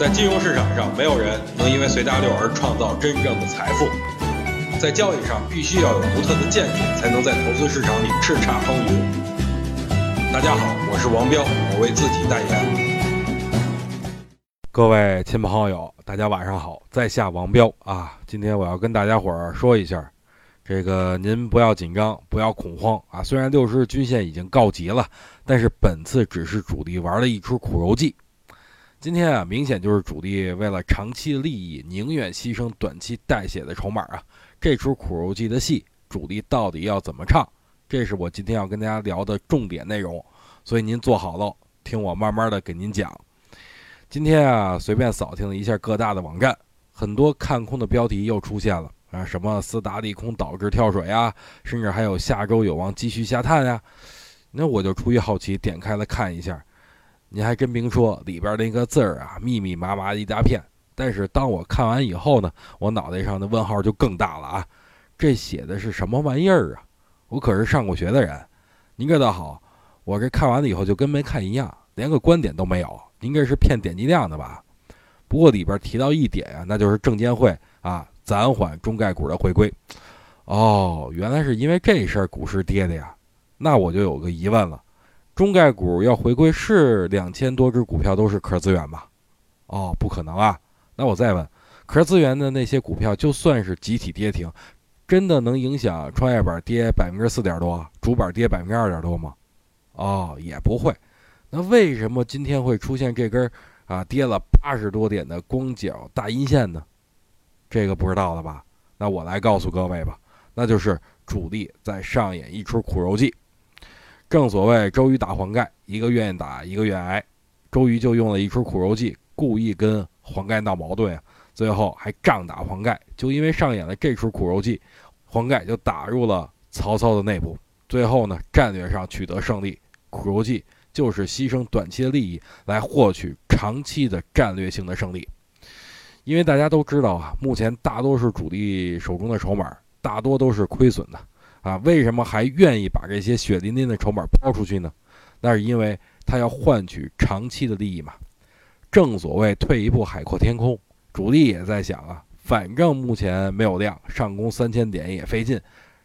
在金融市场上，没有人能因为随大流而创造真正的财富。在交易上，必须要有独特的见解，才能在投资市场里叱咤风云。大家好，我是王彪，我为自己代言。各位亲朋好友，大家晚上好，在下王彪啊。今天我要跟大家伙儿说一下，这个您不要紧张，不要恐慌啊。虽然六十日均线已经告急了，但是本次只是主力玩了一出苦肉计。今天啊，明显就是主力为了长期利益，宁愿牺牲短期带血的筹码啊。这出苦肉计的戏，主力到底要怎么唱？这是我今天要跟大家聊的重点内容。所以您坐好了，听我慢慢的给您讲。今天啊，随便扫听了一下各大的网站，很多看空的标题又出现了啊，什么斯达利空导致跳水啊，甚至还有下周有望继续下探呀。那我就出于好奇，点开了看一下。您还真别说，里边那个字儿啊，密密麻麻一大片。但是当我看完以后呢，我脑袋上的问号就更大了啊！这写的是什么玩意儿啊？我可是上过学的人，您这倒好，我这看完了以后就跟没看一样，连个观点都没有。您这是骗点击量的吧？不过里边提到一点啊，那就是证监会啊暂缓中概股的回归。哦，原来是因为这事儿股市跌的呀？那我就有个疑问了。中概股要回归是两千多只股票都是壳资源吧？哦，不可能啊！那我再问，壳资源的那些股票，就算是集体跌停，真的能影响创业板跌百分之四点多，主板跌百分之二点多吗？哦，也不会。那为什么今天会出现这根啊跌了八十多点的光脚大阴线呢？这个不知道了吧？那我来告诉各位吧，那就是主力在上演一出苦肉计。正所谓周瑜打黄盖，一个愿意打，一个愿挨。周瑜就用了一出苦肉计，故意跟黄盖闹矛盾啊，最后还仗打黄盖。就因为上演了这出苦肉计，黄盖就打入了曹操的内部。最后呢，战略上取得胜利。苦肉计就是牺牲短期的利益来获取长期的战略性的胜利。因为大家都知道啊，目前大多数主力手中的筹码大多都是亏损的。啊，为什么还愿意把这些血淋淋的筹码抛出去呢？那是因为他要换取长期的利益嘛。正所谓退一步海阔天空，主力也在想啊，反正目前没有量，上攻三千点也费劲，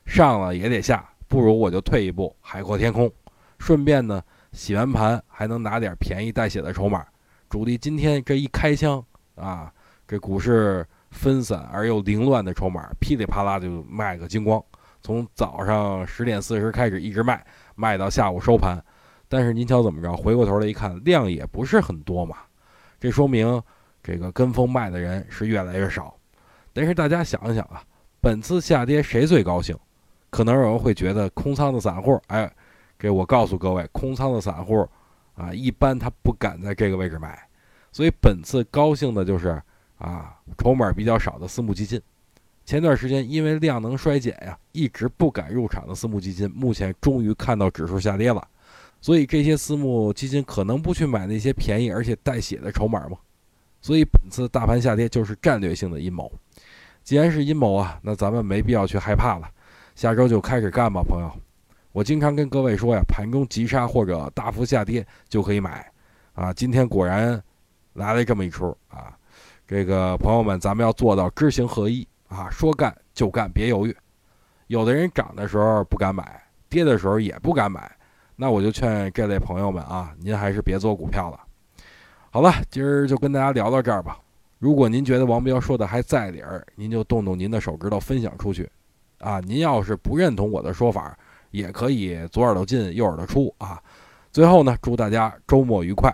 上了也得下，不如我就退一步海阔天空，顺便呢洗完盘还能拿点便宜带血的筹码。主力今天这一开枪啊，这股市分散而又凌乱的筹码噼里啪啦就卖个精光。从早上十点四十开始一直卖，卖到下午收盘，但是您瞧怎么着？回过头来一看，量也不是很多嘛，这说明这个跟风卖的人是越来越少。但是大家想一想啊，本次下跌谁最高兴？可能有人会觉得空仓的散户，哎，这我告诉各位，空仓的散户啊，一般他不敢在这个位置买，所以本次高兴的就是啊，筹码比较少的私募基金。前段时间因为量能衰减呀，一直不敢入场的私募基金，目前终于看到指数下跌了，所以这些私募基金可能不去买那些便宜而且带血的筹码吗？所以本次大盘下跌就是战略性的阴谋。既然是阴谋啊，那咱们没必要去害怕了，下周就开始干吧，朋友。我经常跟各位说呀，盘中急杀或者大幅下跌就可以买，啊，今天果然来了这么一出啊，这个朋友们，咱们要做到知行合一。啊，说干就干，别犹豫。有的人涨的时候不敢买，跌的时候也不敢买，那我就劝这类朋友们啊，您还是别做股票了。好了，今儿就跟大家聊到这儿吧。如果您觉得王彪说的还在理儿，您就动动您的手指头分享出去。啊，您要是不认同我的说法，也可以左耳朵进右耳朵出啊。最后呢，祝大家周末愉快。